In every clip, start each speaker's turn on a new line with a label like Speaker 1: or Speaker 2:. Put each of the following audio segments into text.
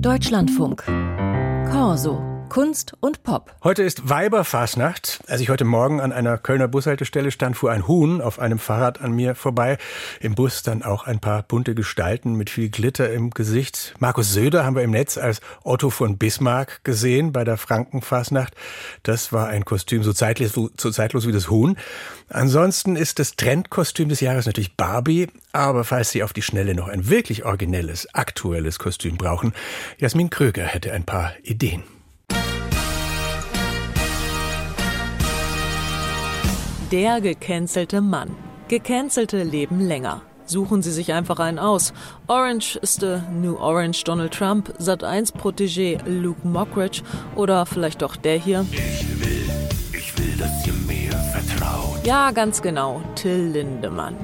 Speaker 1: Deutschlandfunk. Corso. Kunst und Pop.
Speaker 2: Heute ist Weiberfasnacht. Als ich heute Morgen an einer Kölner Bushaltestelle stand, fuhr ein Huhn auf einem Fahrrad an mir vorbei. Im Bus dann auch ein paar bunte Gestalten mit viel Glitter im Gesicht. Markus Söder haben wir im Netz als Otto von Bismarck gesehen bei der Frankenfasnacht. Das war ein Kostüm so zeitlos, so zeitlos wie das Huhn. Ansonsten ist das Trendkostüm des Jahres natürlich Barbie. Aber falls Sie auf die Schnelle noch ein wirklich originelles, aktuelles Kostüm brauchen, Jasmin Kröger hätte ein paar Ideen.
Speaker 3: Der gecancelte Mann. Gecancelte leben länger. Suchen Sie sich einfach einen aus. Orange ist der New Orange Donald Trump, Sat1 Protégé Luke Mockridge oder vielleicht doch der hier.
Speaker 4: Ich will, ich will, dass ihr mir vertraut.
Speaker 3: Ja, ganz genau, Till Lindemann.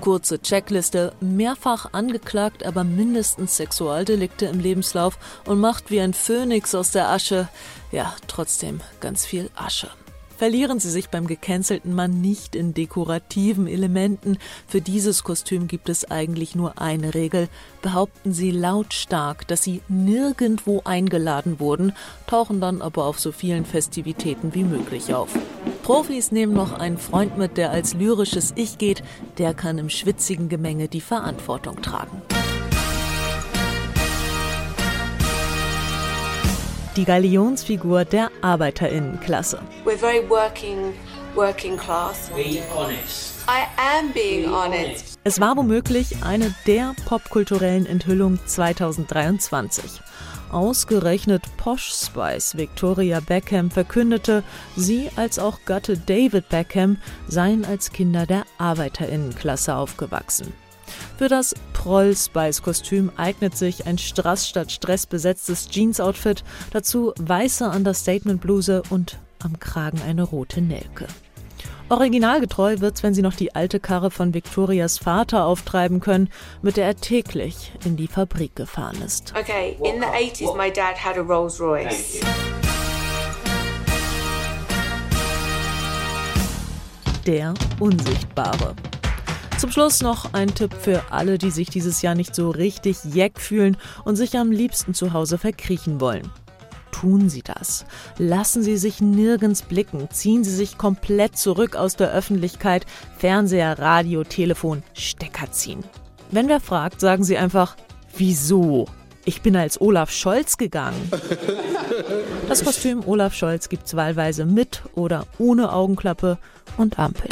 Speaker 3: Kurze Checkliste, mehrfach angeklagt, aber mindestens Sexualdelikte im Lebenslauf und macht wie ein Phönix aus der Asche. Ja, trotzdem ganz viel Asche. Verlieren Sie sich beim gecancelten Mann nicht in dekorativen Elementen. Für dieses Kostüm gibt es eigentlich nur eine Regel. Behaupten Sie lautstark, dass Sie nirgendwo eingeladen wurden, tauchen dann aber auf so vielen Festivitäten wie möglich auf. Profis nehmen noch einen Freund mit, der als lyrisches Ich geht, der kann im schwitzigen Gemenge die Verantwortung tragen. Die Galionsfigur der Arbeiterinnenklasse.
Speaker 5: We're very working, working class.
Speaker 6: Be honest.
Speaker 5: I am being honest.
Speaker 3: Es war womöglich eine der popkulturellen Enthüllungen 2023. Ausgerechnet Posh Spice Victoria Beckham verkündete, sie als auch Gatte David Beckham seien als Kinder der Arbeiterinnenklasse aufgewachsen. Für das Proll-Spice-Kostüm eignet sich ein Strass statt Stress besetztes Jeans-Outfit, dazu weiße Understatement-Bluse und am Kragen eine rote Nelke. Originalgetreu wird's, wenn sie noch die alte Karre von Victorias Vater auftreiben können, mit der er täglich in die Fabrik gefahren ist.
Speaker 5: Okay, in the 80s my dad had a Rolls Royce.
Speaker 3: Der Unsichtbare. Zum Schluss noch ein Tipp für alle, die sich dieses Jahr nicht so richtig jeck fühlen und sich am liebsten zu Hause verkriechen wollen. Tun Sie das. Lassen Sie sich nirgends blicken. Ziehen Sie sich komplett zurück aus der Öffentlichkeit. Fernseher, Radio, Telefon, Stecker ziehen. Wenn wer fragt, sagen Sie einfach, wieso? Ich bin als Olaf Scholz gegangen. Das Kostüm Olaf Scholz gibt's wahlweise mit oder ohne Augenklappe und Ampel.